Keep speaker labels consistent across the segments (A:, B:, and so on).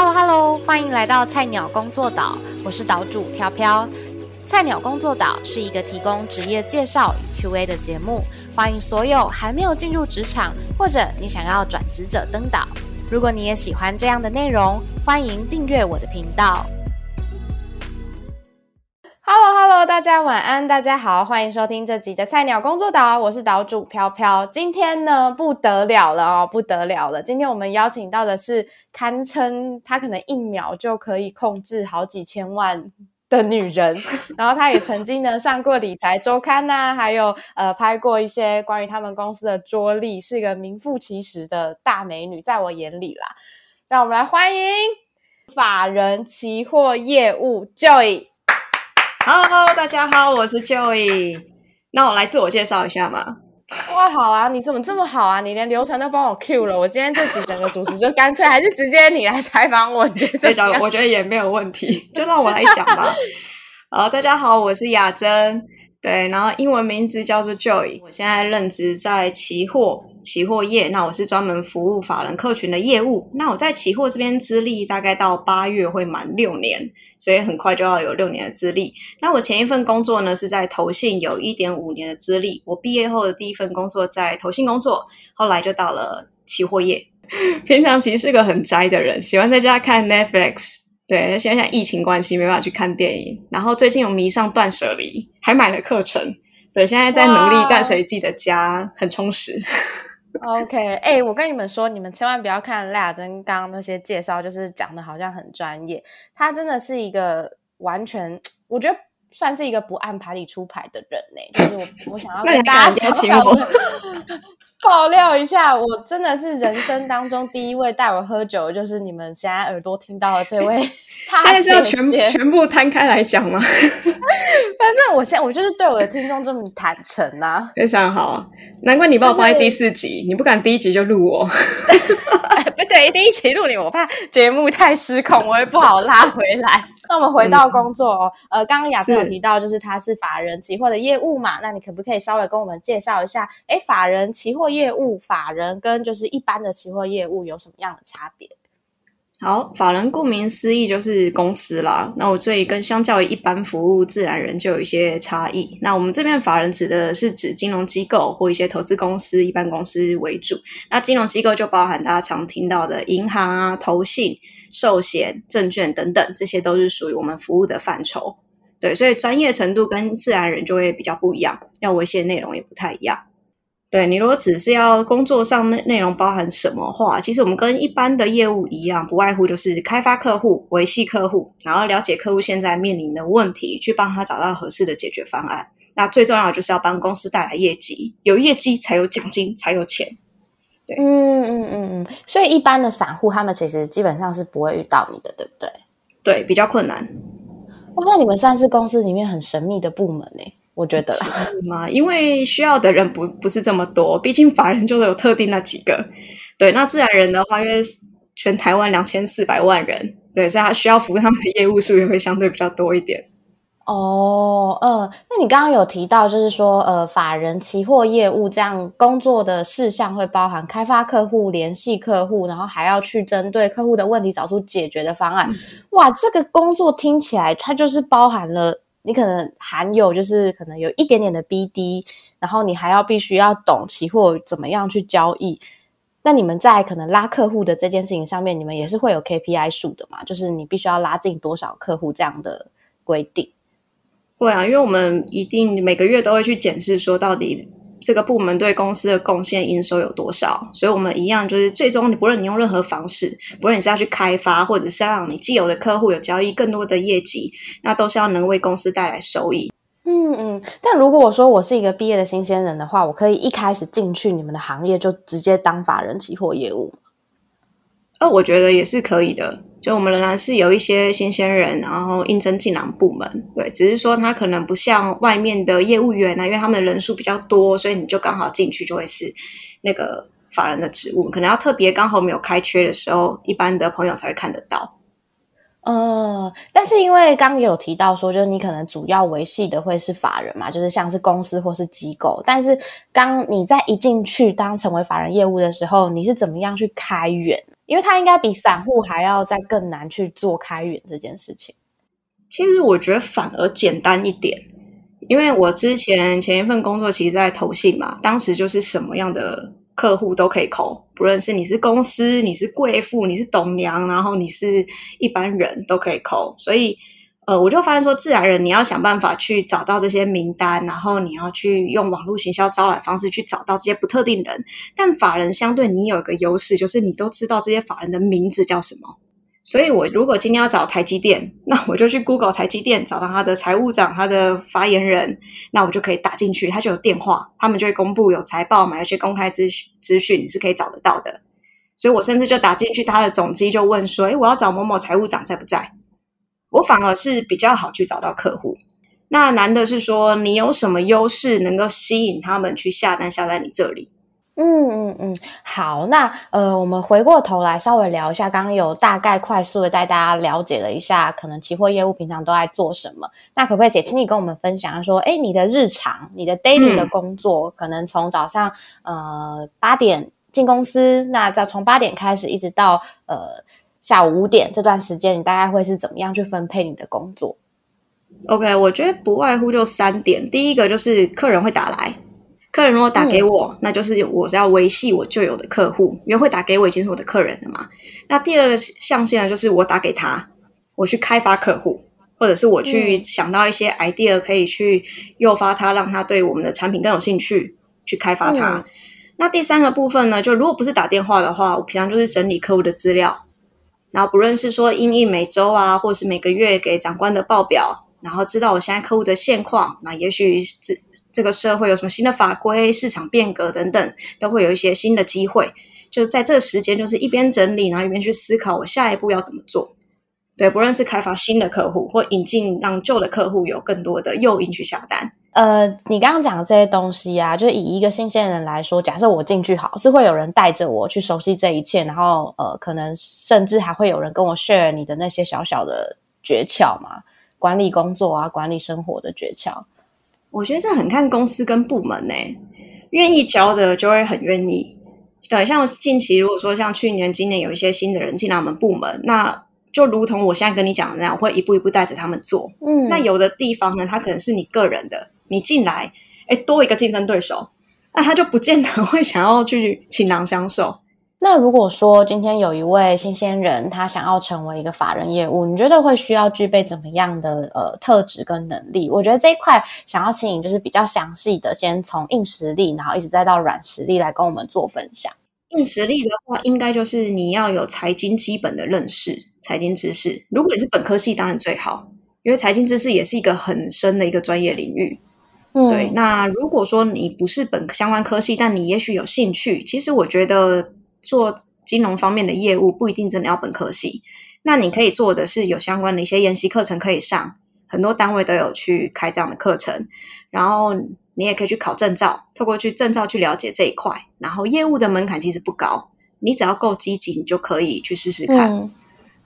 A: Hello Hello，欢迎来到菜鸟工作岛，我是岛主飘飘。菜鸟工作岛是一个提供职业介绍与 Q&A 的节目，欢迎所有还没有进入职场或者你想要转职者登岛。如果你也喜欢这样的内容，欢迎订阅我的频道。Hello Hello，大家晚安，大家好，欢迎收听这集的菜鸟工作岛，我是岛主飘飘。今天呢不得了了哦，不得了了！今天我们邀请到的是堪称她可能一秒就可以控制好几千万的女人，然后她也曾经呢上过理财周刊呐、还有呃拍过一些关于他们公司的桌历，是一个名副其实的大美女，在我眼里啦。让我们来欢迎法人期货业务 Joy。
B: Hello，大家好，我是 Joey。那我来自我介绍一下嘛。
A: 哇，好啊！你怎么这么好啊？你连流程都帮我 Q 了。我今天这集整个主持就干脆还是直接你来采访我，你觉得
B: 这讲
A: 怎么样？
B: 我觉得也没有问题，就让我来讲吧。好，大家好，我是雅珍，对，然后英文名字叫做 Joy。我现在任职在期货期货业，那我是专门服务法人客群的业务。那我在期货这边资历大概到八月会满六年，所以很快就要有六年的资历。那我前一份工作呢是在投信，有一点五年的资历。我毕业后的第一份工作在投信工作，后来就到了期货业。平常其实是个很宅的人，喜欢在家看 Netflix。对，现在疫情关系没办法去看电影，然后最近有迷上断舍离，还买了课程。对，现在在努力
A: 哇
B: 断舍离自己的家，很充实。
A: OK，哎、我跟你们说，你们千万不要看赖雅珍刚刚那些介绍，就是讲的好像很专业。她真的是一个完全，我觉得算是一个不按牌理出牌的人呢、就是我，我想要
B: 那你
A: 跟大家小小的 爆料一下，我真的是人生当中第一位带我喝酒，就是你们现在耳朵听到的这位 大
B: 现在是要全全部摊开来讲吗？
A: 反正我现在我就是对我的听众这么坦诚啊，
B: 非常好，难怪你把我放在第四集，你不敢第一集就录我。
A: 哎，不对，第一集录你，我怕节目太失控，我会不好拉回来。那我们回到工作哦，呃，刚刚雅思有提到，就是他是法人期货的业务嘛，那你可不可以稍微跟我们介绍一下，哎，法人期货业务，法人跟就是一般的期货业务有什么样的差别？
B: 好，法人顾名思义就是公司啦。那我所以跟相较于一般服务自然人就有一些差异。那我们这边法人指的是指金融机构或一些投资公司、一般公司为主。那金融机构就包含大家常听到的银行啊、投信、寿险、证券等等，这些都是属于我们服务的范畴。对，所以专业程度跟自然人就会比较不一样，要维系的内容也不太一样。对你如果只是要工作上内内容包含什么话，其实我们跟一般的业务一样，不外乎就是开发客户、维系客户，然后了解客户现在面临的问题，去帮他找到合适的解决方案。那最重要的就是要帮公司带来业绩，有业绩才有奖金，才有钱。
A: 对嗯嗯嗯嗯，所以一般的散户他们其实基本上是不会遇到你的，对不对？
B: 对，比较困难
A: 哇，那你们算是公司里面很神秘的部门呢，我觉得啦。
B: 嘛，因为需要的人不不是这么多，毕竟法人就有特定那几个。对，那自然人的话，因为全台湾两千四百万人，对，所以他需要服务他们的业务数也会相对比较多一点。
A: 哦，嗯，那你刚刚有提到，就是说，呃，法人期货业务这样工作的事项会包含开发客户、联系客户，然后还要去针对客户的问题找出解决的方案。哇，这个工作听起来它就是包含了你可能含有就是可能有一点点的 BD，然后你还要必须要懂期货怎么样去交易。那你们在可能拉客户的这件事情上面，你们也是会有 KPI 数的嘛？就是你必须要拉进多少客户这样的规定。
B: 会啊，因为我们一定每个月都会去检视，说到底这个部门对公司的贡献营收有多少。所以，我们一样就是最终，不论你用任何方式，不论你是要去开发，或者是要让你既有的客户有交易更多的业绩，那都是要能为公司带来收益。
A: 嗯嗯，但如果我说我是一个毕业的新鲜人的话，我可以一开始进去你们的行业就直接当法人期货业务。
B: 呃，我觉得也是可以的。就我们仍然是有一些新鲜人，然后应征进来部门，对，只是说他可能不像外面的业务员啊，因为他们的人数比较多，所以你就刚好进去就会是那个法人的职务，可能要特别刚好没有开缺的时候，一般的朋友才会看得到。
A: 呃，但是因为刚刚有提到说，就是你可能主要维系的会是法人嘛，就是像是公司或是机构。但是刚你在一进去当成为法人业务的时候，你是怎么样去开源？因为他应该比散户还要再更难去做开源这件事情。
B: 其实我觉得反而简单一点，因为我之前前一份工作其实在投信嘛，当时就是什么样的客户都可以扣，不论是你是公司、你是贵妇、你是董娘，然后你是一般人都可以扣，所以。呃，我就发现说，自然人你要想办法去找到这些名单，然后你要去用网络行销招揽方式去找到这些不特定人。但法人相对你有一个优势，就是你都知道这些法人的名字叫什么。所以我如果今天要找台积电，那我就去 Google 台积电，找到他的财务长、他的发言人，那我就可以打进去，他就有电话，他们就会公布有财报嘛，有些公开资讯资讯你是可以找得到的。所以我甚至就打进去他的总机，就问说：“诶，我要找某某财务长在不在？”我反而是比较好去找到客户。那难的是说，你有什么优势能够吸引他们去下单下在你这里？
A: 嗯嗯嗯，好，那呃，我们回过头来稍微聊一下，刚刚有大概快速的带大家了解了一下，可能期货业务平常都在做什么。那可不可以姐，请你跟我们分享说，哎，你的日常，你的 daily 的工作，可能从早上呃八点进公司，那再从八点开始一直到呃。下午五点这段时间，你大概会是怎么样去分配你的工作
B: ？OK，我觉得不外乎就三点。第一个就是客人会打来，客人如果打给我，那就是我是要维系我旧有的客户，因为会打给我已经是我的客人了嘛。那第二个象限呢，就是我打给他，我去开发客户，或者是我去想到一些 idea 可以去诱发他，让他对我们的产品更有兴趣，去开发他。那第三个部分呢，就如果不是打电话的话，我平常就是整理客户的资料。然后不论是说英译每周啊，或是每个月给长官的报表，然后知道我现在客户的现况，那也许这这个社会有什么新的法规、市场变革等等，都会有一些新的机会。就是在这个时间，就是一边整理，然后一边去思考我下一步要怎么做。对，不论是开发新的客户，或引进让旧的客户有更多的诱因去下单。
A: 呃，你刚刚讲的这些东西啊，就以一个新鲜人来说，假设我进去好，是会有人带着我去熟悉这一切，然后呃，可能甚至还会有人跟我 share 你的那些小小的诀窍嘛，管理工作啊，管理生活的诀窍。
B: 我觉得这很看公司跟部门呢，愿意教的就会很愿意。对，像近期如果说像去年、今年有一些新的人进来我们部门，那。就如同我现在跟你讲的那样，我会一步一步带着他们做。嗯，那有的地方呢，它可能是你个人的，你进来，哎，多一个竞争对手，那他就不见得会想要去倾囊相授。
A: 那如果说今天有一位新鲜人，他想要成为一个法人业务，你觉得会需要具备怎么样的呃特质跟能力？我觉得这一块想要请你就是比较详细的，先从硬实力，然后一直再到软实力来跟我们做分享。
B: 硬实力的话，应该就是你要有财经基本的认识，财经知识。如果你是本科系，当然最好，因为财经知识也是一个很深的一个专业领域。嗯，对。那如果说你不是本相关科系，但你也许有兴趣，其实我觉得做金融方面的业务不一定真的要本科系。那你可以做的是有相关的一些研习课程可以上，很多单位都有去开这样的课程，然后。你也可以去考证照，透过去证照去了解这一块。然后业务的门槛其实不高，你只要够积极，你就可以去试试看。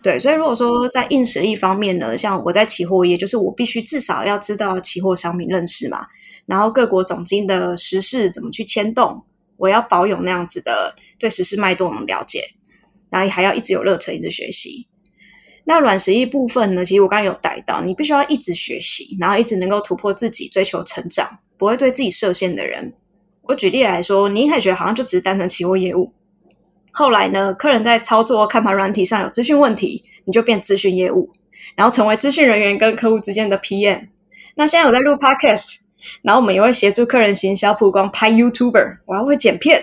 B: 对，所以如果说在硬实力方面呢，像我在期货业，就是我必须至少要知道期货商品认识嘛，然后各国总金的时事怎么去牵动，我要保有那样子的对时事脉动的了解，然后还要一直有热忱，一直学习。那软实力部分呢，其实我刚刚有带到，你必须要一直学习，然后一直能够突破自己，追求成长。不会对自己设限的人，我举例来说，你一开始觉得好像就只是单纯期货业务，后来呢，客人在操作看盘软体上有资讯问题，你就变资讯业务，然后成为资讯人员跟客户之间的 PM。那现在我在录 Podcast，然后我们也会协助客人行销曝光，拍 YouTuber，我还会剪片，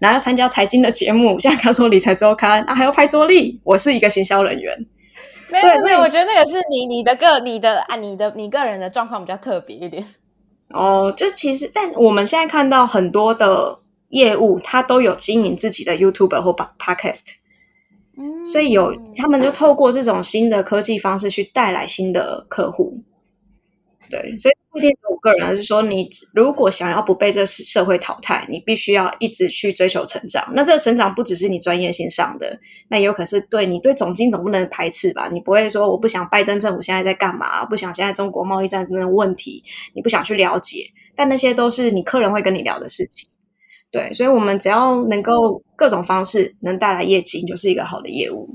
B: 然后要参加财经的节目，现在刚说理财周刊，啊还要拍桌历，我是一个行销人员。
A: 没有，没有我觉得那个是你你的个你的啊你的你个人的状况比较特别一点。
B: 哦，就其实，但我们现在看到很多的业务，它都有经营自己的 YouTube 或 Podcast，嗯，所以有他们就透过这种新的科技方式去带来新的客户。对，所以不一定是我个人，而是说，你如果想要不被这社会淘汰，你必须要一直去追求成长。那这个成长不只是你专业性上的，那也有可能是对你对总经总不能排斥吧？你不会说我不想拜登政府现在在干嘛，不想现在中国贸易战的问题，你不想去了解。但那些都是你客人会跟你聊的事情。对，所以我们只要能够各种方式能带来业绩，就是一个好的业务。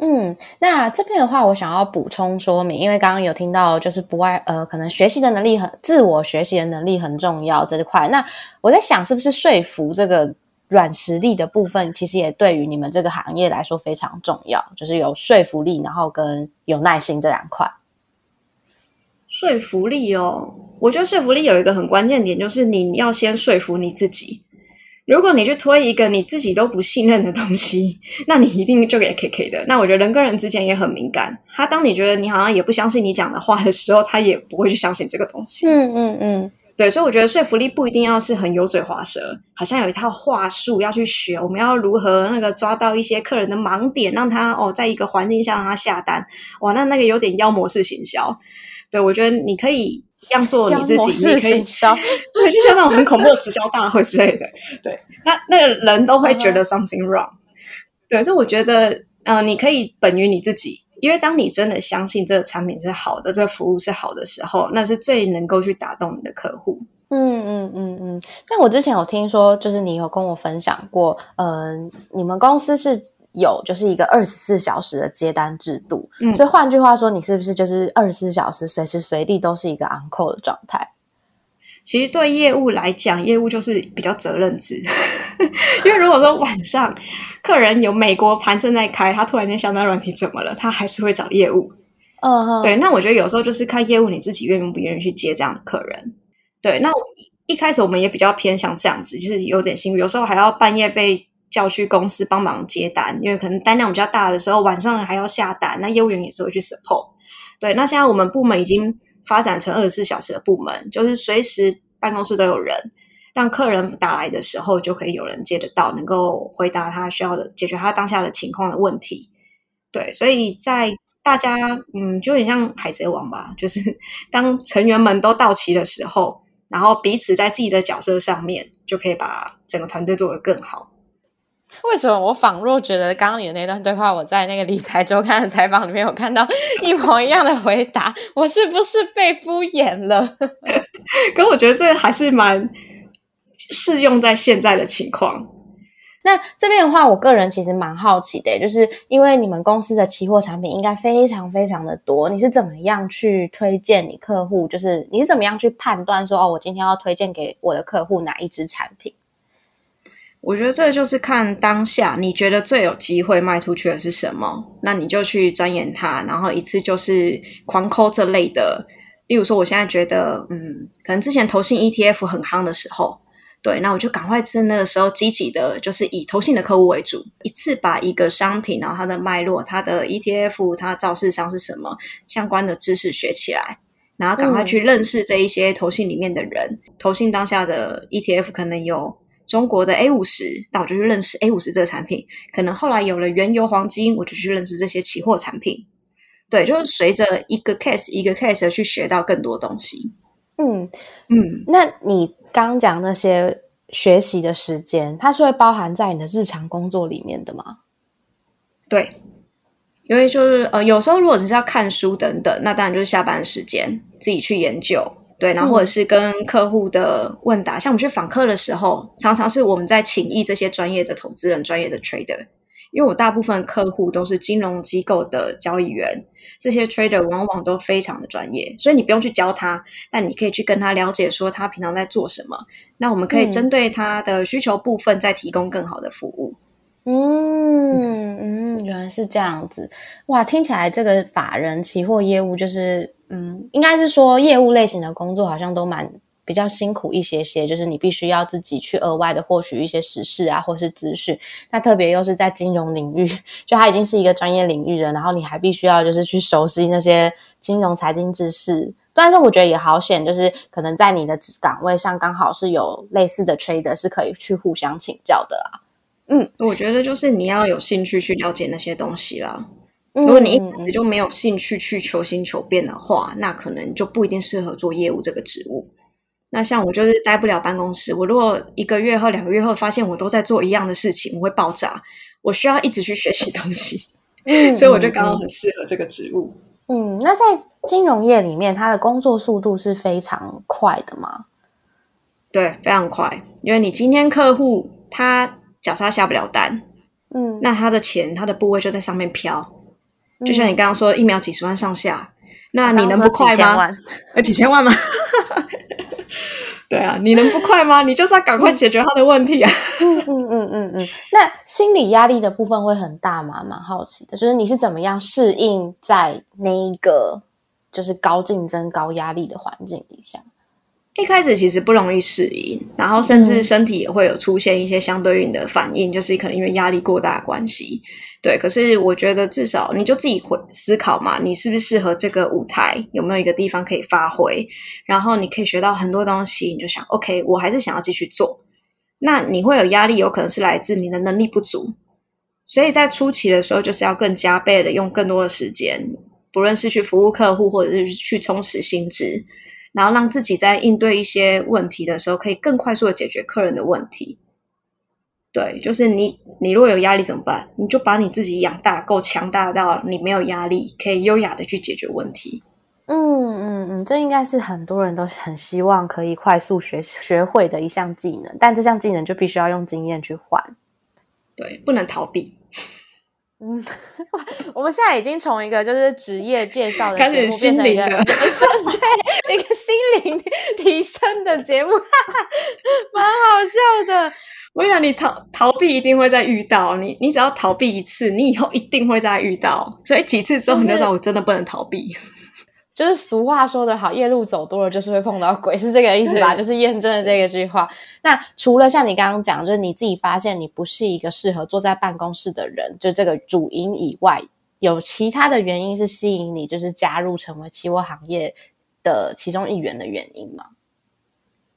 A: 嗯，那这边的话，我想要补充说明，因为刚刚有听到，就是不外呃，可能学习的能力很自我学习的能力很重要这一块。那我在想，是不是说服这个软实力的部分，其实也对于你们这个行业来说非常重要，就是有说服力，然后跟有耐心这两块。
B: 说服力哦，我觉得说服力有一个很关键点，就是你要先说服你自己。如果你去推一个你自己都不信任的东西，那你一定就给 K K 的。那我觉得人跟人之间也很敏感，他当你觉得你好像也不相信你讲的话的时候，他也不会去相信这个东西。
A: 嗯嗯嗯，
B: 对，所以我觉得说服力不一定要是很油嘴滑舌，好像有一套话术要去学，我们要如何那个抓到一些客人的盲点，让他哦在一个环境下让他下单。哇，那那个有点妖魔式行销。对我觉得你可以。这样做你自己，你可以
A: 销，
B: 对，就像那种很恐怖的直销大会之类的，对，那那个人都会觉得 something wrong，对，所以我觉得，嗯，你可以本于你自己，因为当你真的相信这个产品是好的，这个服务是好的时候，那是最能够去打动你的客户。
A: 嗯嗯嗯嗯。但我之前有听说，就是你有跟我分享过，嗯，你们公司是。有就是一个二十四小时的接单制度，所以换句话说，你是不是就是二十四小时随时随地都是一个 on call 的状态？
B: 其实对业务来讲，业务就是比较责任制，因为如果说晚上客人有美国盘正在开，他突然间下单软体怎么了，他还是会找业务。嗯，对。那我觉得有时候就是看业务你自己愿不愿意去接这样的客人。对，那一开始我们也比较偏向这样子，就是有点辛苦，有时候还要半夜被。叫去公司帮忙接单，因为可能单量比较大的时候，晚上还要下单，那业务员也是会去 support。对，那现在我们部门已经发展成二十四小时的部门，就是随时办公室都有人，让客人打来的时候就可以有人接得到，能够回答他需要的、解决他当下的情况的问题。对，所以在大家嗯，就有点像海贼王吧，就是 当成员们都到齐的时候，然后彼此在自己的角色上面，就可以把整个团队做得更好。
A: 为什么我仿若觉得刚刚你的那段对话，我在那个理财周刊的采访里面有看到 一模一样的回答？我是不是被敷衍了？
B: 可我觉得这还是蛮适用在现在的情况。
A: 那这边的话，我个人其实蛮好奇的，就是因为你们公司的期货产品应该非常非常的多，你是怎么样去推荐你客户？就是你是怎么样去判断说，哦，我今天要推荐给我的客户哪一支产品？
B: 我觉得这就是看当下你觉得最有机会卖出去的是什么，那你就去钻研它，然后一次就是狂抠这类的。例如说，我现在觉得，嗯，可能之前投信 ETF 很夯的时候，对，那我就赶快趁那个时候积极的，就是以投信的客户为主，一次把一个商品，然后它的脉络、它的 ETF、它造势商是什么相关的知识学起来，然后赶快去认识这一些投信里面的人。投信当下的 ETF 可能有。中国的 A 五十，那我就去认识 A 五十这个产品。可能后来有了原油、黄金，我就去认识这些期货产品。对，就是随着一个 case 一个 case 去学到更多东西。嗯
A: 嗯，那你刚讲那些学习的时间，它是会包含在你的日常工作里面的吗？
B: 对，因为就是呃，有时候如果只是要看书等等，那当然就是下班时间自己去研究。对，然后或者是跟客户的问答，像我们去访客的时候，常常是我们在请益这些专业的投资人、专业的 trader，因为我大部分客户都是金融机构的交易员，这些 trader 往往都非常的专业，所以你不用去教他，但你可以去跟他了解说他平常在做什么，那我们可以针对他的需求部分再提供更好的服务。
A: 嗯嗯，原来是这样子，哇，听起来这个法人期货业务就是。嗯，应该是说业务类型的工作好像都蛮比较辛苦一些些，就是你必须要自己去额外的获取一些实事啊，或是资讯。那特别又是在金融领域，就它已经是一个专业领域了，然后你还必须要就是去熟悉那些金融财经知识。但是我觉得也好险，就是可能在你的岗位上刚好是有类似的 trader 是可以去互相请教的啦。
B: 嗯，我觉得就是你要有兴趣去了解那些东西啦。如果你一直就没有兴趣去求新求变的话，那可能就不一定适合做业务这个职务。那像我就是待不了办公室，我如果一个月后、两个月后发现我都在做一样的事情，我会爆炸。我需要一直去学习东西，所以我就刚好很适合这个职务。
A: 嗯，那在金融业里面，它的工作速度是非常快的吗？
B: 对，非常快，因为你今天客户他假设他下不了单，
A: 嗯，
B: 那他的钱他的部位就在上面飘，就像你刚刚说一秒几十万上下，那你能不快吗？呃，几千万吗？对啊，你能不快吗？你就是要赶快解决他的问题啊！
A: 嗯嗯嗯嗯嗯。那心理压力的部分会很大吗？蛮好奇的，就是你是怎么样适应在那一个就是高竞争、高压力的环境底下？
B: 一开始其实不容易适应，然后甚至身体也会有出现一些相对应的反应，就是可能因为压力过大的关系。对，可是我觉得至少你就自己会思考嘛，你是不是适合这个舞台？有没有一个地方可以发挥？然后你可以学到很多东西，你就想，OK，我还是想要继续做。那你会有压力，有可能是来自你的能力不足，所以在初期的时候，就是要更加倍的用更多的时间，不论是去服务客户，或者是去充实薪资。然后让自己在应对一些问题的时候，可以更快速的解决客人的问题。对，就是你，你如果有压力怎么办？你就把你自己养大，够强大到你没有压力，可以优雅的去解决问题。
A: 嗯嗯嗯，这应该是很多人都很希望可以快速学学会的一项技能，但这项技能就必须要用经验去换。
B: 对，不能逃避。
A: 嗯，我们现在已经从一个就是职业介绍的节目
B: 变
A: 成一个对一个心灵提升的节目，蛮好笑的。
B: 我想你逃逃避一定会再遇到你，你只要逃避一次，你以后一定会再遇到。所以几次之后你就知道我真的不能逃避。
A: 就是俗话说得好，夜路走多了就是会碰到鬼，是这个意思吧？就是验证了这个句话。那除了像你刚刚讲，就是你自己发现你不是一个适合坐在办公室的人，就这个主因以外，有其他的原因是吸引你，就是加入成为期货行业的其中一员的原因吗？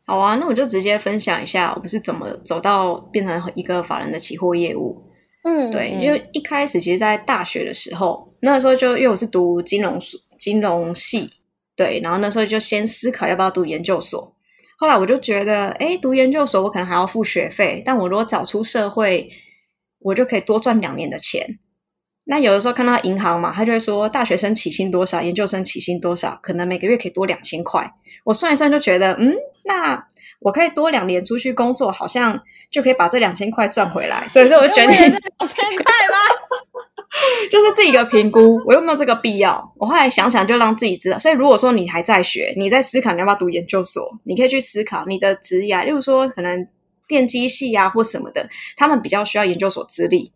B: 好啊，那我就直接分享一下，我不是怎么走到变成一个法人的期货业务。
A: 嗯，
B: 对，因为一开始其实，在大学的时候，那个时候就因为我是读金融书。金融系对，然后那时候就先思考要不要读研究所。后来我就觉得，哎，读研究所我可能还要付学费，但我如果早出社会，我就可以多赚两年的钱。那有的时候看到银行嘛，他就会说大学生起薪多少，研究生起薪多少，可能每个月可以多两千块。我算一算就觉得，嗯，那我可以多两年出去工作，好像就可以把这两千块赚回来。对，所以我就决定两
A: 千块吗？
B: 就是自己的评估，我有没有这个必要？我后来想想，就让自己知道。所以如果说你还在学，你在思考你要不要读研究所，你可以去思考你的职业，例如说可能电机系啊或什么的，他们比较需要研究所资历。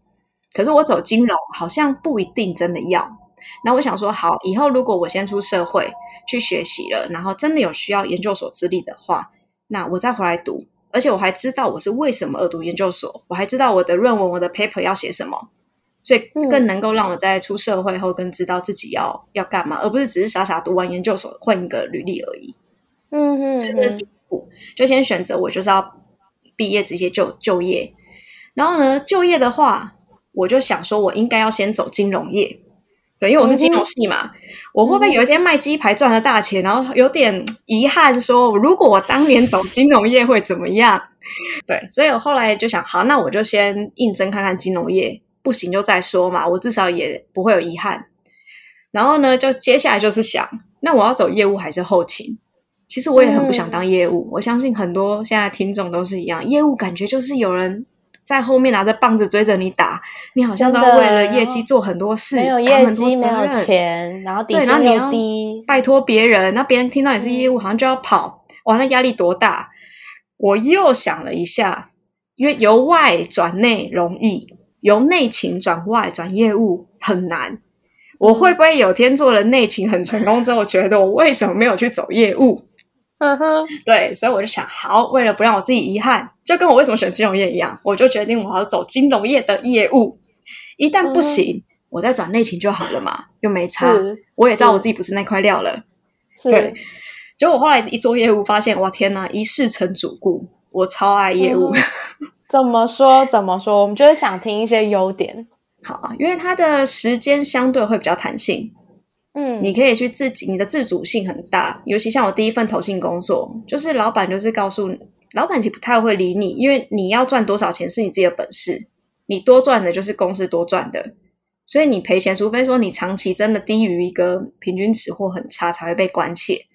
B: 可是我走金融，好像不一定真的要。那我想说，好，以后如果我先出社会去学习了，然后真的有需要研究所资历的话，那我再回来读，而且我还知道我是为什么而读研究所，我还知道我的论文、我的 paper 要写什么。所以更能够让我在出社会后更知道自己要要干嘛，而不是只是傻傻读完研究所混一个履历而已。
A: 嗯嗯，
B: 这是第一步，就先选择我就是要毕业直接就就业。然后呢，就业的话，我就想说我应该要先走金融业，对，因为我是金融系嘛。我会不会有一天卖鸡排赚了大钱，然后有点遗憾说，如果我当年走金融业会怎么样？对，所以我后来就想，好，那我就先应征看看金融业。不行就再说嘛，我至少也不会有遗憾。然后呢，就接下来就是想，那我要走业务还是后勤？其实我也很不想当业务。我相信很多现在听众都是一样，业务感觉就是有人在后面拿着棒子追着你打，你好像都要为了业绩做很多事，
A: 没有业绩没有钱，然后底薪又低，
B: 拜托别人，那别人听到你是业务，好像就要跑，哇，那压力多大！我又想了一下，因为由外转内容易。由内勤转外转业务很难，我会不会有天做了内勤很成功之后，觉得我为什么没有去走业务？
A: 嗯哼，
B: 对，所以我就想，好，为了不让我自己遗憾，就跟我为什么选金融业一样，我就决定我要走金融业的业务。一旦不行，我再转内勤就好了嘛，又没差。我也知道我自己不是那块料了。对，结果我后来一做业务，发现哇天哪，一事成主顾，我超爱业务。
A: 怎么说？怎么说？我们就是想听一些优点。
B: 好，因为它的时间相对会比较弹性。
A: 嗯，
B: 你可以去自己，你的自主性很大。尤其像我第一份投信工作，就是老板就是告诉你，老板其实不太会理你，因为你要赚多少钱是你自己的本事，你多赚的就是公司多赚的，所以你赔钱，除非说你长期真的低于一个平均值或很差，才会被关切。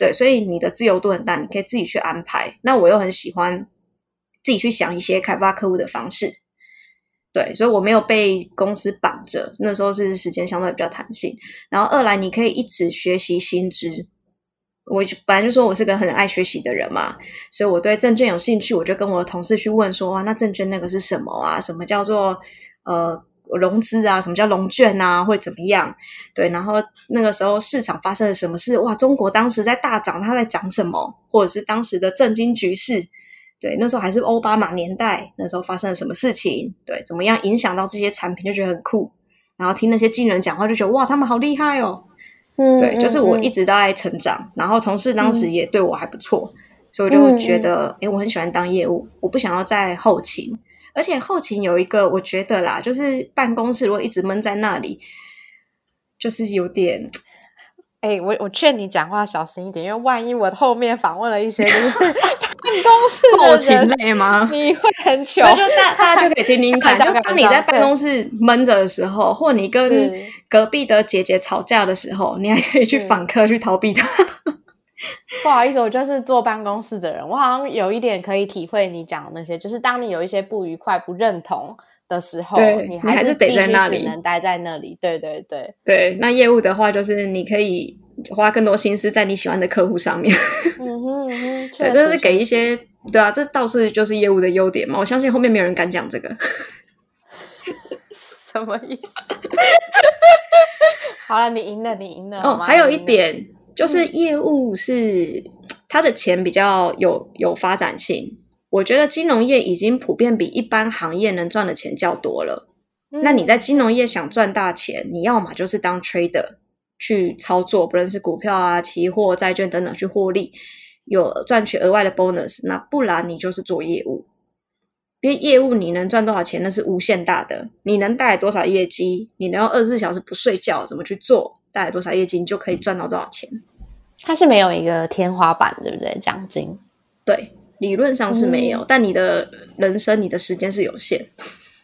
B: 对，所以你的自由度很大，你可以自己去安排。那我又很喜欢自己去想一些开发客户的方式，对，所以我没有被公司绑着。那时候是时间相对比较弹性，然后二来你可以一直学习新知。我本来就说我是个很爱学习的人嘛，所以我对证券有兴趣，我就跟我的同事去问说：哇，那证券那个是什么啊？什么叫做呃？融资啊，什么叫融券啊，会怎么样？对，然后那个时候市场发生了什么事？哇，中国当时在大涨，它在涨什么？或者是当时的政经局势？对，那时候还是奥巴马年代，那时候发生了什么事情？对，怎么样影响到这些产品？就觉得很酷。然后听那些金人讲话，就觉得哇，他们好厉害哦。嗯，对，就是我一直都在成长。然后同事当时也对我还不错，所以我就觉得，哎，我很喜欢当业务，我不想要在后勤。而且后勤有一个，我觉得啦，就是办公室如果一直闷在那里，就是有点……
A: 哎，我我劝你讲话小心一点，因为万一我后面访问了一些就是 办公室
B: 后勤类吗？
A: 你会很糗，
B: 就大大家就可以听听 看。就当你在办公室闷着的时候，或你跟隔壁的姐姐吵架的时候，你还可以去访客去逃避他。
A: 不好意思，我就是坐办公室的人，我好像有一点可以体会你讲的那些，就是当你有一些不愉快、不认同的时候，
B: 你
A: 还
B: 是得在那里，
A: 只能待在那里。对对对
B: 对，那业务的话，就是你可以花更多心思在你喜欢的客户上面。
A: 嗯哼，
B: 对，这是给一些对啊，这倒是就是业务的优点嘛。我相信后面没有人敢讲这个，
A: 什么意思？好了，你赢了，你赢了。
B: 哦，还有一点。就是业务是它的钱比较有有发展性，我觉得金融业已经普遍比一般行业能赚的钱较多了。那你在金融业想赚大钱，你要么就是当 trader 去操作，不论是股票啊、期货、债券等等去获利，有赚取额外的 bonus。那不然你就是做业务，因为业务你能赚多少钱那是无限大的，你能带来多少业绩，你能二十四小时不睡觉怎么去做，带来多少业绩，你就可以赚到多少钱。
A: 它是没有一个天花板，对不对？奖金
B: 对，理论上是没有，但你的人生、你的时间是有限。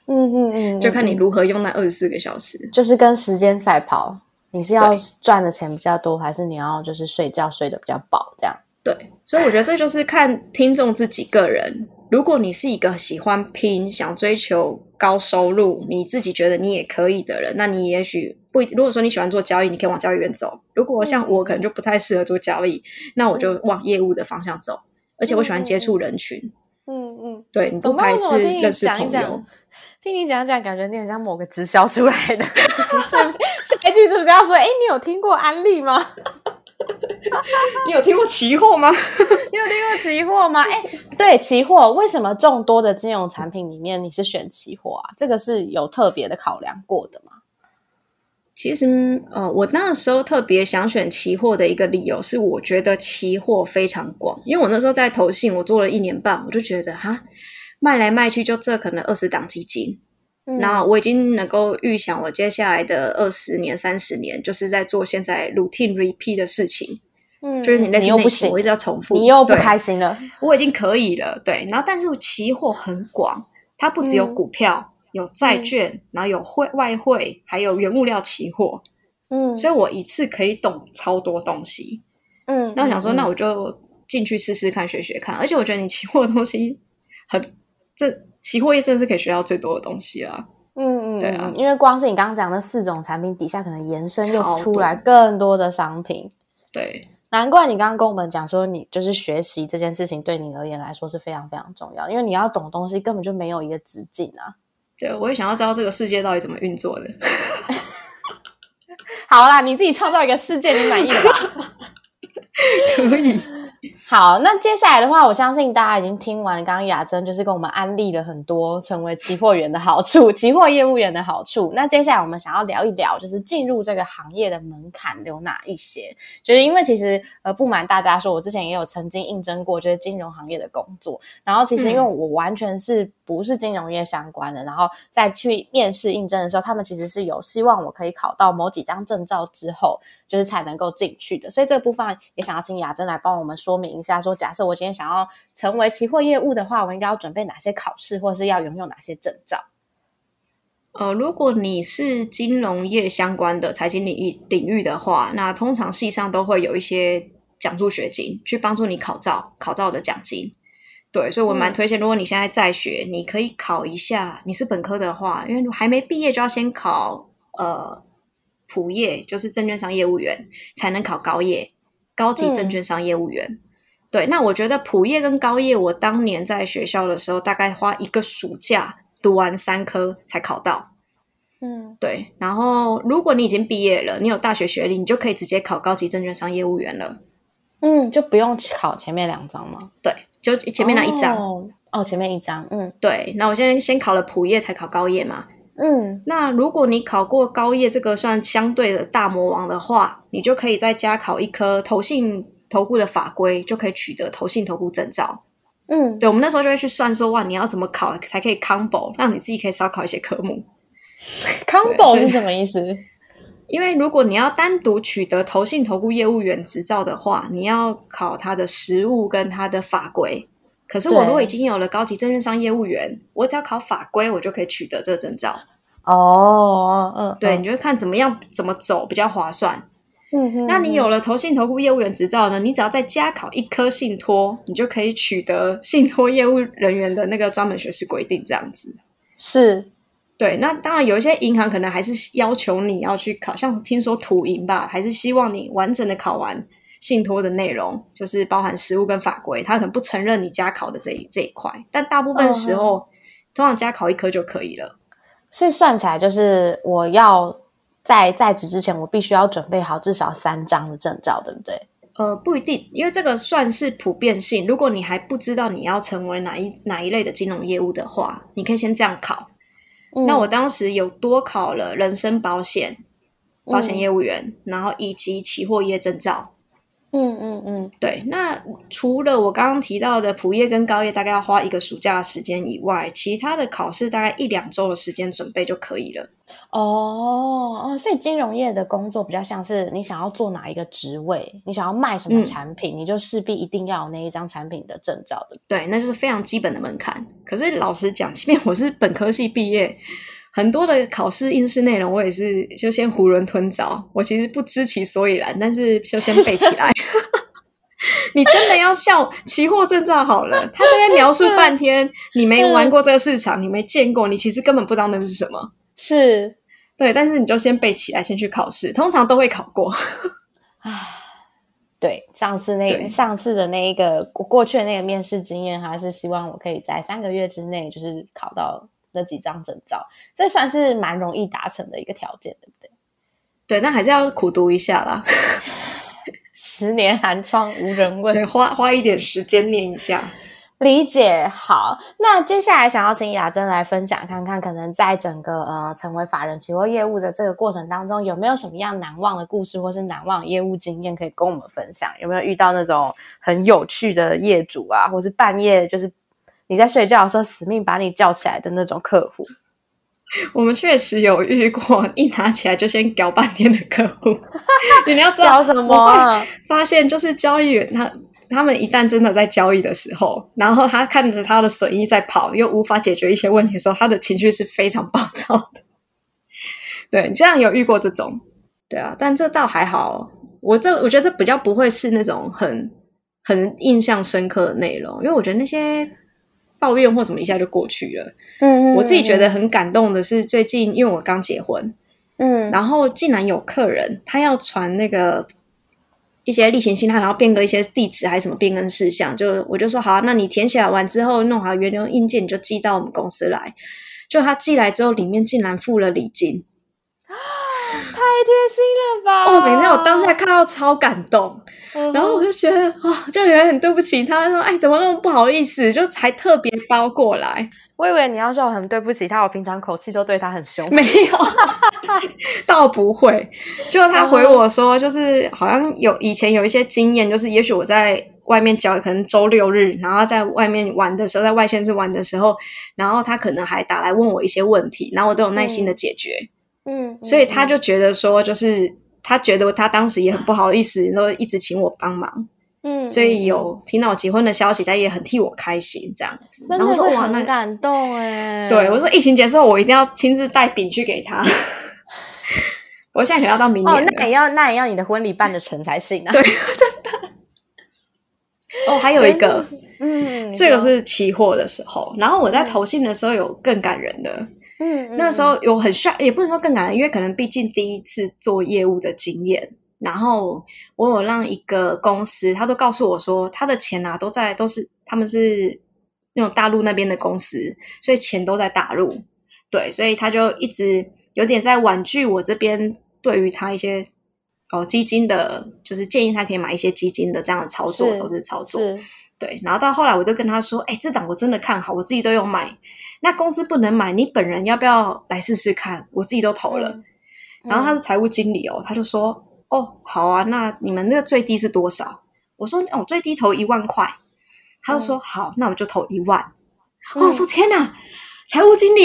A: 嗯嗯嗯，
B: 就看你如何用那二十四个小时，
A: 就是跟时间赛跑。你是要赚的钱比较多，还是你要就是睡觉睡得比较饱？这样
B: 对，所以我觉得这就是看听众自己个人。如果你是一个喜欢拼、想追求高收入，你自己觉得你也可以的人，那你也许不。如果说你喜欢做交易，你可以往交易员走。如果像我，可能就不太适合做交易，那我就往业务的方向走。而且我喜欢接触人群。
A: 嗯嗯，
B: 对你不排斥认识朋友。
A: 听你讲讲，感觉你很像某个直销出来的，是不是？下一句是不是要说？哎，你有听过安利吗？
B: 你有听过期货吗？
A: 你有听过期货吗？哎，对，期货为什么众多的金融产品里面你是选期货啊？这个是有特别的考量过的吗？
B: 其实，呃，我那时候特别想选期货的一个理由是，我觉得期货非常广，因为我那时候在投信，我做了一年半，我就觉得哈，卖来卖去就这可能二十档基金。那我已经能够预想我接下来的二十年、三十年，就是在做现在 routine repeat 的事情。嗯，就是你
A: 你又不行，
B: 我一直要重复，
A: 你又不开心了。
B: 我已经可以了，对。然后，但是期货很广，它不只有股票，有债券，然后有汇外汇，还有原物料期货。嗯，所以我一次可以懂超多东西。嗯，那我想说，那我就进去试试看，学学看。而且我觉得你期货的东西很这。期货业真的是可以学到最多的东西啦。嗯嗯，对啊，
A: 因为光是你刚刚讲的四种产品底下，可能延伸又出来更多的商品。
B: 对，
A: 难怪你刚刚跟我们讲说，你就是学习这件事情对你而言来说是非常非常重要，因为你要懂东西根本就没有一个直径啊。
B: 对，我也想要知道这个世界到底怎么运作的。
A: 好啦，你自己创造一个世界，你满意了吧？
B: 可以。
A: 好，那接下来的话，我相信大家已经听完刚刚雅珍就是跟我们安利了很多成为期货员的好处，期货业务员的好处。那接下来我们想要聊一聊，就是进入这个行业的门槛有哪一些？就是因为其实呃，不瞒大家说，我之前也有曾经应征过就是金融行业的工作，然后其实因为我完全是不是金融业相关的，然后再去面试应征的时候，他们其实是有希望我可以考到某几张证照之后，就是才能够进去的。所以这个部分也想要请雅珍来帮我们说。明一下，说假设我今天想要成为期货业务的话，我应该要准备哪些考试，或是要拥有哪些证照？
B: 呃，如果你是金融业相关的财经领域领域的话，那通常系上都会有一些。奖助学金，去帮助你考照，考照的奖金。对，所以我蛮推荐，如果你现在在学，你可以考一下。你是本科的话，因为还没毕业就要先考呃普业，就是证券商业务员，才能考高业，高级证券商业务员。对，那我觉得普业跟高业，我当年在学校的时候，大概花一个暑假读完三科才考到。嗯，对。然后如果你已经毕业了，你有大学学历，你就可以直接考高级证券商业务员了。
A: 嗯，就不用考前面两张吗？
B: 对。就前面那一张
A: 哦，前面一张，嗯，
B: 对。那我现在先考了普业，才考高业嘛，嗯。那如果你考过高业这个算相对的大魔王的话，你就可以再加考一科投信投顾的法规，就可以取得投信投顾证照。嗯，对。我们那时候就会去算说，哇，你要怎么考才可以 combo，让你自己可以少考一些科目。
A: combo 是什么意思？
B: 因为如果你要单独取得投信投顾业务员执照的话，你要考他的实务跟他的法规。可是我如果已经有了高级证券商业务员，我只要考法规，我就可以取得这个证照。哦，嗯，对，你就看怎么样怎么走比较划算。嗯哼，那你有了投信投顾业务员执照呢？你只要再加考一科信托，你就可以取得信托业务人员的那个专门学士规定。这样子
A: 是。
B: 对，那当然有一些银行可能还是要求你要去考，像听说土银吧，还是希望你完整的考完信托的内容，就是包含实务跟法规，他可能不承认你加考的这一这一块，但大部分时候通常加考一科就可以了。
A: 所以算起来，就是我要在在职之前，我必须要准备好至少三张的证照，对不对？
B: 呃，不一定，因为这个算是普遍性。如果你还不知道你要成为哪一哪一类的金融业务的话，你可以先这样考。那我当时有多考了人身保险、保险业务员，然后以及期货业证照。嗯嗯嗯，对。那除了我刚刚提到的普业跟高业，大概要花一个暑假的时间以外，其他的考试大概一两周的时间准备就可以了。
A: 哦哦，所以金融业的工作比较像是你想要做哪一个职位，你想要卖什么产品，你就势必一定要有那一张产品的证照的。
B: 对，那就是非常基本的门槛。可是老实讲，即便我是本科系毕业。很多的考试应试内容，我也是就先囫囵吞枣。我其实不知其所以然，但是就先背起来。你真的要笑期货证照好了，他这边描述半天，你没玩过这个市场，你没见过，你其实根本不知道那是什么。
A: 是，
B: 对，但是你就先背起来，先去考试，通常都会考过。
A: 啊，对，上次那上次的那一个过去的那个面试经验，还是希望我可以在三个月之内就是考到。那几张证照，这算是蛮容易达成的一个条件，对不对？
B: 对，那还是要苦读一下啦。
A: 十年寒窗无人问，
B: 花花一点时间念一下。
A: 理解好，那接下来想要请雅珍来分享看看，可能在整个呃成为法人期货业务的这个过程当中，有没有什么样难忘的故事，或是难忘业务经验可以跟我们分享？有没有遇到那种很有趣的业主啊，或是半夜就是？你在睡觉的时候死命把你叫起来的那种客户，
B: 我们确实有遇过，一拿起来就先搞半天的客户。你要知
A: 道什么？
B: 发现就是交易员他他们一旦真的在交易的时候，然后他看着他的损益在跑，又无法解决一些问题的时候，他的情绪是非常暴躁的。对，这样有遇过这种？对啊，但这倒还好。我这我觉得这比较不会是那种很很印象深刻的内容，因为我觉得那些。抱怨或什么一下就过去了。嗯，我自己觉得很感动的是，最近因为我刚结婚，嗯，然后竟然有客人他要传那个一些例行信函然后变更一些地址还是什么变更事项，就我就说好，那你填写完之后弄好原留硬件，你就寄到我们公司来。就他寄来之后，里面竟然付了礼金，
A: 太贴心了吧！
B: 哦，等一下我当下看到超感动。然后我就觉得哇，这样人很对不起他。说哎，怎么那么不好意思，就才特别包过来。
A: 我以为你要说我很对不起他，我平常口气都对他很凶。
B: 没有，倒不会。就他回我说，就是好像有以前有一些经验，就是也许我在外面教，可能周六日，然后在外面玩的时候，在外县市玩的时候，然后他可能还打来问我一些问题，然后我都有耐心的解决。嗯，所以他就觉得说，就是。他觉得他当时也很不好意思，然后一直请我帮忙，嗯，所以有听到我结婚的消息，他也很替我开心，这样子，
A: 然后说哇，很感动哎，
B: 对我说疫情结束后，我一定要亲自带饼去给他。我现在可能要到明年，
A: 那也要那也要你的婚礼办的成才行啊，
B: 对，真的。哦，还有一个，
A: 嗯，
B: 这个是期货的时候，然后我在投信的时候有更感人的，
A: 嗯，
B: 那时候有很帅，也不能说更感人，因为可能毕竟第一次做业务的经验。然后我有让一个公司，他都告诉我说，他的钱啊都在都是他们是那种大陆那边的公司，所以钱都在大陆，对，所以他就一直有点在婉拒我这边对于他一些哦基金的，就是建议他可以买一些基金的这样的操作投资操作，对。然后到后来我就跟他说，哎，这档我真的看好，我自己都有买，那公司不能买，你本人要不要来试试看？我自己都投了。然后他是财务经理哦，他就说。哦，好啊，那你们那个最低是多少？我说哦，最低投一万块。他就说好，那我就投一万。哦，我说天哪，财务经理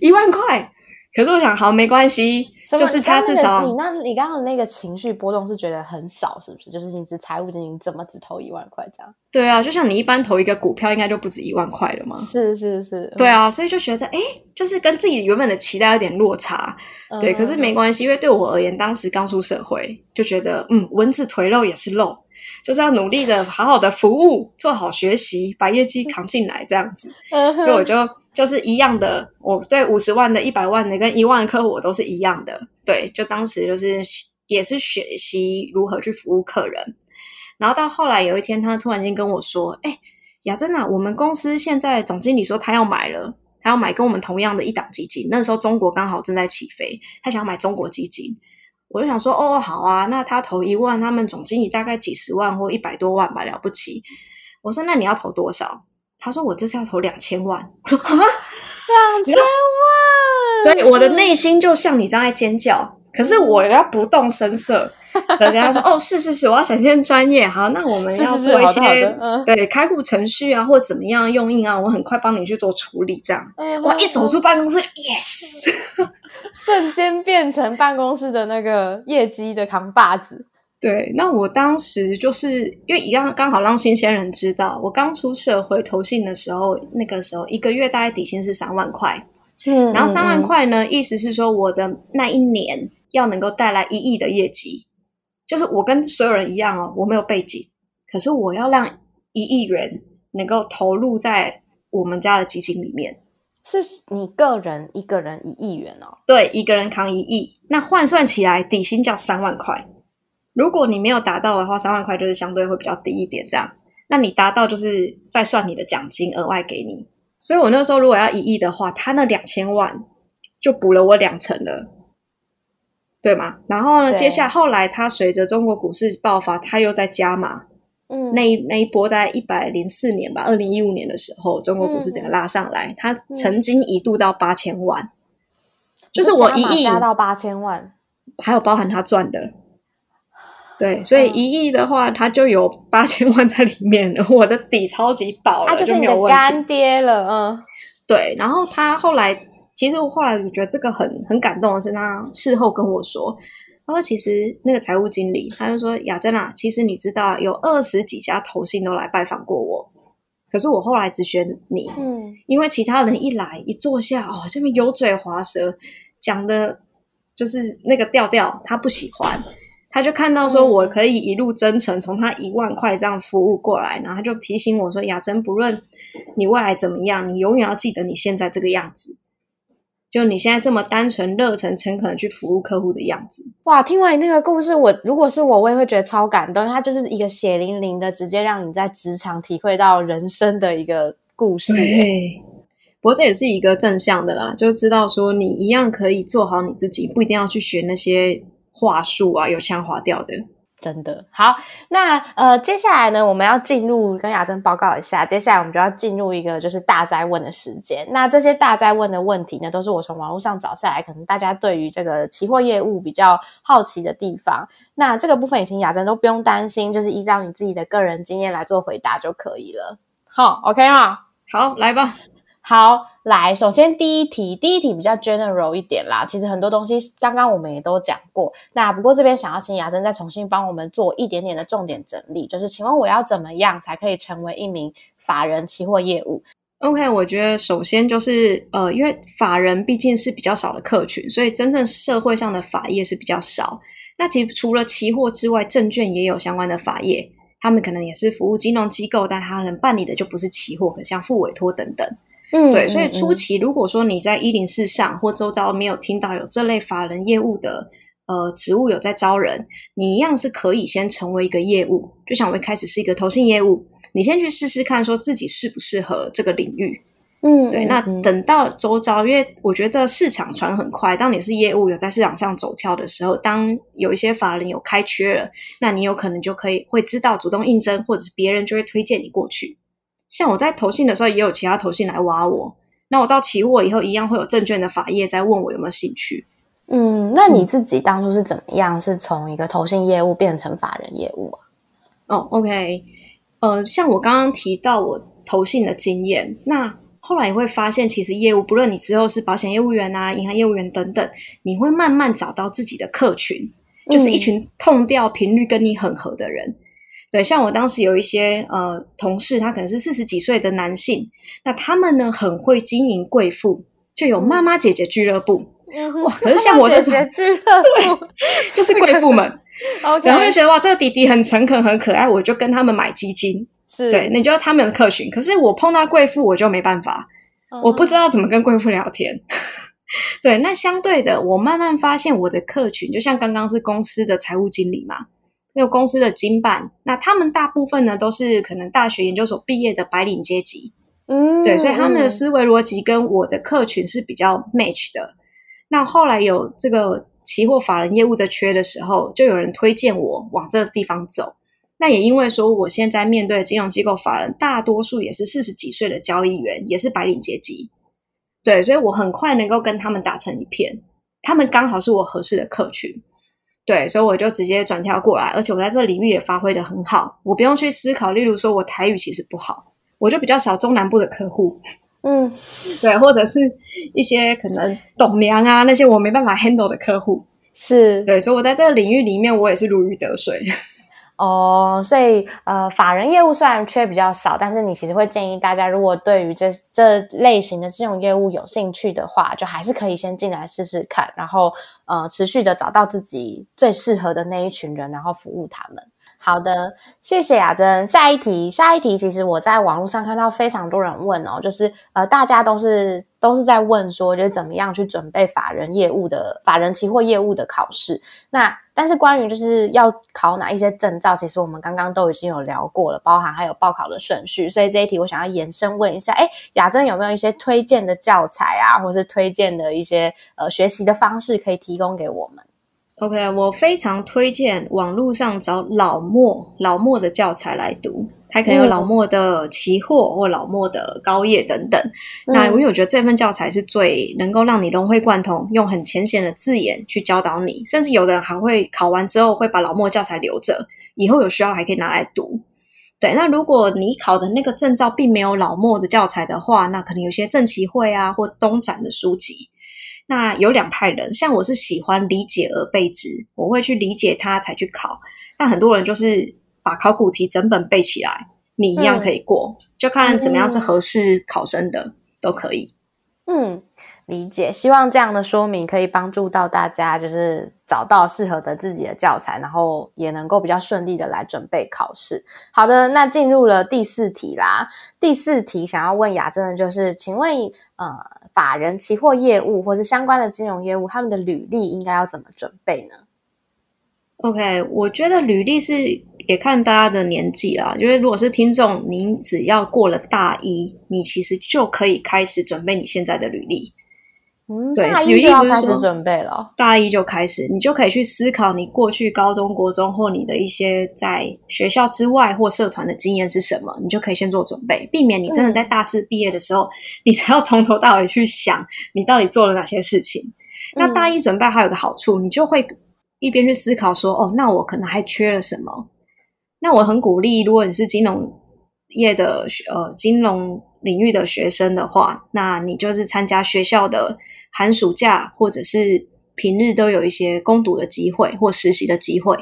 B: 一万块。可是我想，好没关系，就是他至少
A: 你那，你刚刚那个情绪波动是觉得很少，是不是？就是你只财务经理，怎么只投一万块这样？
B: 对啊，就像你一般投一个股票，应该就不止一万块了嘛。
A: 是是是，
B: 对啊，所以就觉得哎，就是跟自己原本的期待有点落差。对，可是没关系，因为对我而言，当时刚出社会，就觉得嗯，蚊子腿肉也是肉，就是要努力的好好的服务，做好学习，把业绩扛进来这样子。所以我就。就是一样的，我对五十万的、一百万的跟一万客户，我都是一样的。对，就当时就是也是学习如何去服务客人。然后到后来有一天，他突然间跟我说：“哎，雅珍啊，我们公司现在总经理说他要买了，他要买跟我们同样的一档基金。那时候中国刚好正在起飞，他想要买中国基金。我就想说，哦，好啊，那他投一万，他们总经理大概几十万或一百多万吧，了不起。我说，那你要投多少？”他说：“我这次要投两千万。”我说：“啊，
A: 两千万！”
B: 所以我的内心就像你这样在尖叫，可是我要不动声色的跟他说：“ 哦，是是是，我要展现专业。好，那我们要做一些对开户程序啊，或怎么样用印啊，我很快帮你去做处理。”这样，我！一走出办公室，yes，
A: 瞬间变成办公室的那个业绩的扛把子。
B: 对，那我当时就是因为一样刚好让新鲜人知道，我刚出社会投信的时候，那个时候一个月大概底薪是三万块，嗯，然后三万块呢，意思是说我的那一年要能够带来一亿的业绩，就是我跟所有人一样哦，我没有背景，可是我要让一亿元能够投入在我们家的基金里面，
A: 是你个人一个人一亿元哦，
B: 对，一个人扛一亿，那换算起来底薪叫三万块。如果你没有达到的话，三万块就是相对会比较低一点，这样。那你达到就是再算你的奖金额外给你。所以我那时候如果要一亿的话，他那两千万就补了我两成了，对吗？然后呢，接下后来他随着中国股市爆发，他又在加码。嗯，那一那一波在一百零四年吧，二零一五年的时候，中国股市整个拉上来，它曾经一度到八千万，就是我一亿
A: 加到八千万，
B: 还有包含他赚的。对，所以一亿的话，它就有八千万在里面了。我的底超级薄了，
A: 就
B: 是你的
A: 干爹了。嗯，
B: 对。然后他后来，其实我后来我觉得这个很很感动的是，他事后跟我说，他说其实那个财务经理，他就说雅珍啊，其实你知道有二十几家投信都来拜访过我，可是我后来只选你，嗯，因为其他人一来一坐下，哦，这边油嘴滑舌，讲的就是那个调调，他不喜欢。他就看到说，我可以一路真诚，从他一万块这样服务过来，然后他就提醒我说：“雅珍，不论你未来怎么样，你永远要记得你现在这个样子，就你现在这么单纯、热诚、诚恳的去服务客户的样子。”
A: 哇！听完你那个故事，我如果是我，我也会觉得超感动。它就是一个血淋淋的，直接让你在职场体会到人生的一个故事。
B: 对，不过这也是一个正向的啦，就知道说你一样可以做好你自己，不一定要去学那些。话术啊，有腔滑调的，
A: 真的好。那呃，接下来呢，我们要进入跟雅珍报告一下。接下来我们就要进入一个就是大灾问的时间。那这些大灾问的问题呢，都是我从网络上找下来，可能大家对于这个期货业务比较好奇的地方。那这个部分，以前雅珍都不用担心，就是依照你自己的个人经验来做回答就可以了。好，OK 吗？
B: 好，来吧。
A: 好，来，首先第一题，第一题比较 general 一点啦。其实很多东西刚刚我们也都讲过。那不过这边想要请雅珍再重新帮我们做一点点的重点整理，就是请问我要怎么样才可以成为一名法人期货业务
B: ？OK，我觉得首先就是呃，因为法人毕竟是比较少的客群，所以真正社会上的法业是比较少。那其实除了期货之外，证券也有相关的法业。他们可能也是服务金融机构，但他能办理的就不是期货，可像付委托等等。
A: 嗯，
B: 对，所以
A: 嗯
B: 初期如果说你在一零四上或周遭没有听到有这类法人业务的呃职务有在招人，你一样是可以先成为一个业务。就像我一开始是一个投信业务，你先去试试看，说自己适不适合这个领域。
A: 嗯，
B: 对，那等到周遭，因为我觉得市场传很快，当你是业务有在市场上走跳的时候，当有一些法人有开缺了，那你有可能就可以会知道主动应征，或者是别人就会推荐你过去。像我在投信的时候，也有其他投信来挖我，那我到期货以后，一样会有证券的法业在问我有没有兴趣。
A: 嗯，那你自己当初是怎么样？是从一个投信业务变成法人业务啊？
B: 哦，OK，呃，像我刚刚提到我投信的经验，那后来你会发现，其实业务不论你之后是保险业务员啊、银行业务员等等，你会慢慢找到自己的客群，就是一群痛调频率跟你很合的人。对，像我当时有一些呃同事，他可能是四十几岁的男性，那他们呢很会经营贵妇，就有妈妈姐姐俱乐部，
A: 哇
B: 可是像我这种
A: 俱 乐部
B: 就是贵妇们然后就觉得哇，这个弟弟很诚恳、很可爱，我就跟他们买基金。
A: 是
B: 对，那就是他们的客群。可是我碰到贵妇，我就没办法，
A: 嗯
B: 我不知道怎么跟贵妇聊天。对，那相对的，我慢慢发现我的客群，就像刚刚是公司的财务经理嘛，有公司的经办，那他们大部分呢都是可能大学研究所毕业的白领阶级，
A: 嗯，
B: 对，所以他们的
A: 嗯
B: 思维逻辑跟我的客群是比较 match 的。那后来有这个期货法人业务的缺的时候，就有人推荐我往这个地方走。那也因为说我现在面对的金融机构法人，大多数也是四十几岁的交易员，也是白领阶级，对，所以我很快能够跟他们打成一片。他们刚好是我合适的客群，对，所以我就直接转跳过来，而且我在这个领域也发挥的很好，我不用去思考，例如说我台语其实不好，我就比较少中南部的客户，
A: 嗯。
B: 对，或者是一些可能董娘啊那些我没办法 handle 的客户，
A: 是。
B: 对，所以我在这个领域里面我也是如鱼得水。
A: 哦，所以呃，法人业务虽然缺比较少，但是你其实会建议大家，如果对于这这类型的金融业务有兴趣的话，就还是可以先进来试试看，然后呃，持续的找到自己最适合的那一群人，然后服务他们。好的，谢谢雅珍。下一题，下一题，其实我在网络上看到非常多人问哦，就是呃，大家都是都是在问说，就是怎么样去准备法人业务的法人期货业务的考试。那但是关于就是要考哪一些证照，其实我们刚刚都已经有聊过了，包含还有报考的顺序。所以这一题我想要延伸问一下，哎，雅珍有没有一些推荐的教材啊，或是推荐的一些呃学习的方式可以提供给我们？
B: OK，我非常推荐网络上找老莫老莫的教材来读，它可能有
A: 嗯
B: 老莫的期货或老莫的高业等等。那
A: 嗯
B: 因为我觉得这份教材是最能够让你融会贯通，用很浅显的字眼去教导你，甚至有的人还会考完之后会把老莫教材留着，以后有需要还可以拿来读。对，那如果你考的那个证照并没有老莫的教材的话，那可能有些正期会啊或东展的书籍。那有两派人，像我是喜欢理解而背之，我会去理解它才去考。但很多人就是把考古题整本背起来，你一样可以过，就看怎么样是合适考生的、都可以。
A: 嗯，理解。希望这样的说明可以帮助到大家，就是找到适合的自己的教材，然后也能够比较顺利的来准备考试。好的，那进入了第四题啦。第四题想要问雅珍的就是，请问呃，法人期货业务或是相关的金融业务，他们的履历应该要怎么准备呢
B: ？OK，我觉得履历是也看大家的年纪啦，因为如果是听众，您只要过了大一，你其实就可以开始准备你现在的履历。
A: 嗯，
B: 对
A: 大一就要开始准备了。哦
B: 大一就开始，你就可以去思考你过去高中国中或你的一些在学校之外或社团的经验是什么，你就可以先做准备，避免你真的在大四毕业的时候，你才要从头到尾去想你到底做了哪些事情。那大一准备还有个好处，你就会一边去思考说，哦，那我可能还缺了什么。那我很鼓励，如果你是金融业的学呃金融领域的学生的话，那你就是参加学校的寒暑假或者是平日都有一些攻读的机会或实习的机会，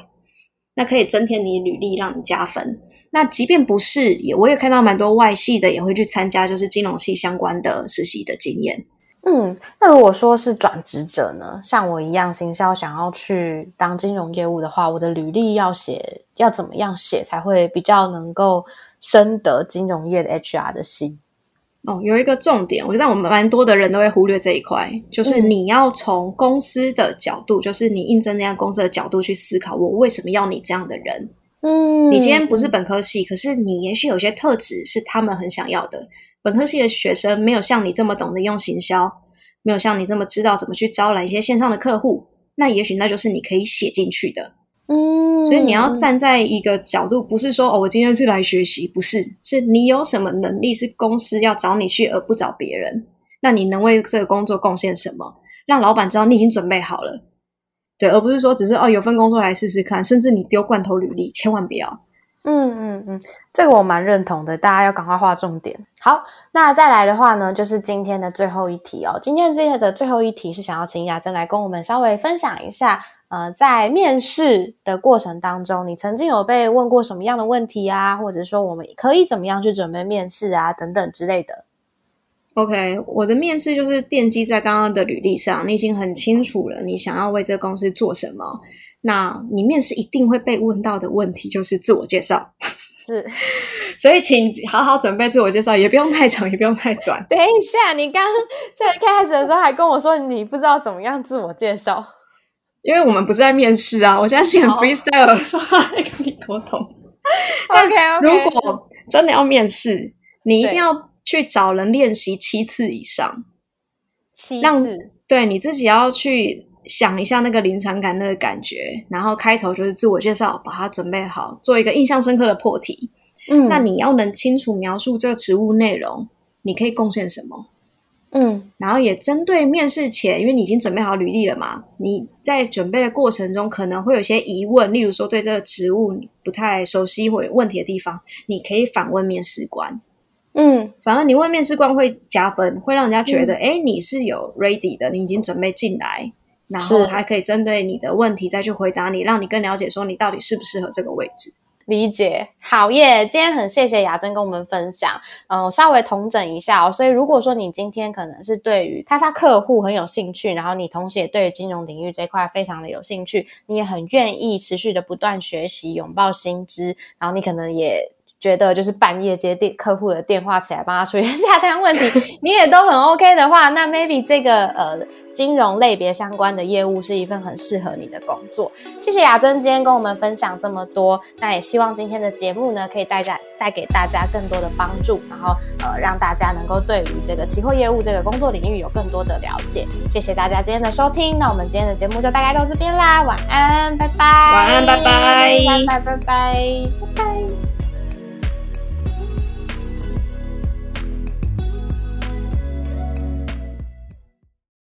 B: 那可以增添你履历，让你加分。那即便不是，也我也看到蛮多外系的也会去参加，就是金融系相关的实习的经验。
A: 嗯，那如果说是转职者呢，像我一样行销想要去当金融业务的话，我的履历要写要怎么样写才会比较能够深得金融业的 HR 的心？
B: 哦，有一个重点，我觉得我们蛮多的人都会忽略这一块，就是你要从公司的角度，就是你应征那家公司的角度去思考，我为什么要你这样的人？嗯，你今天不是本科系，可是你也许有些特质是他们很想要的。本科系的学生没有像你这么懂得用行销，没有像你这么知道怎么去招揽一些线上的客户，那也许那就是你可以写进去的。嗯，所以你要站在一个角度，不是说哦，我今天是来学习，不是，是你有什么能力是公司要找你去而不找别人，那你能为这个工作贡献什么，让老板知道你已经准备好了，对，而不是说只是哦有份工作来试试看，甚至你丢罐头履历，千万不要。
A: 嗯嗯嗯，这个我蛮认同的，大家要赶快画重点。好，那再来的话呢，就是今天的最后一题哦。今天这些的最后一题是想要请雅珍来跟我们稍微分享一下，呃，在面试的过程当中，你曾经有被问过什么样的问题啊，或者说我们可以怎么样去准备面试啊，等等之类的。
B: OK，我的面试就是奠基在刚刚的履历上，你已经很清楚了，你想要为这个公司做什么。那你面试一定会被问到的问题就是自我介绍，
A: 是，
B: 所以请好好准备自我介绍，也不用太长，也不用太短。
A: 等一下，你刚在开始的时候还跟我说你不知道怎么样自我介绍，
B: 因为我们不是在面试啊，我现在是很 freestyle 说话在跟你沟通。
A: OK
B: OK，如果真的要面试，你一定要去找人练习七次以上，
A: 七次，
B: 对你自己要去。想一下那个临场感那个感觉，然后开头就是自我介绍，把它准备好，做一个印象深刻的破题。嗯，那你要能清楚描述这个职务内容，你可以贡献什么？嗯，然后也针对面试前，因为你已经准备好履历了嘛，你在准备的过程中可能会有些疑问，例如说对这个职务不太熟悉或有问题的地方，你可以反问面试官。嗯，反而你问面试官会加分，会让人家觉得，哎，你是有 ready 的，你已经准备进来。然后还可以针对你的问题再去回答你，让你更了解说你到底适不适合这个位置。
A: 理解，好耶！今天很谢谢雅珍跟我们分享。嗯，稍微统整一下哦。所以如果说你今天可能是对于开发客户很有兴趣，然后你同时也对金融领域这块非常的有兴趣，你也很愿意持续的不断学习，拥抱新知，然后你可能也。觉得就是半夜接电客户的电话起来帮他处理下单问题，你也都很 OK 的话，那 maybe 这个呃金融类别相关的业务是一份很适合你的工作。谢谢雅珍今天跟我们分享这么多，那也希望今天的节目呢可以带家带给大家更多的帮助，然后呃让大家能够对于这个期货业务这个工作领域有更多的了解。谢谢大家今天的收听，那我们今天的节目就大概到这边啦，晚安，拜拜，
B: 晚安，拜拜，
A: 拜拜，拜拜。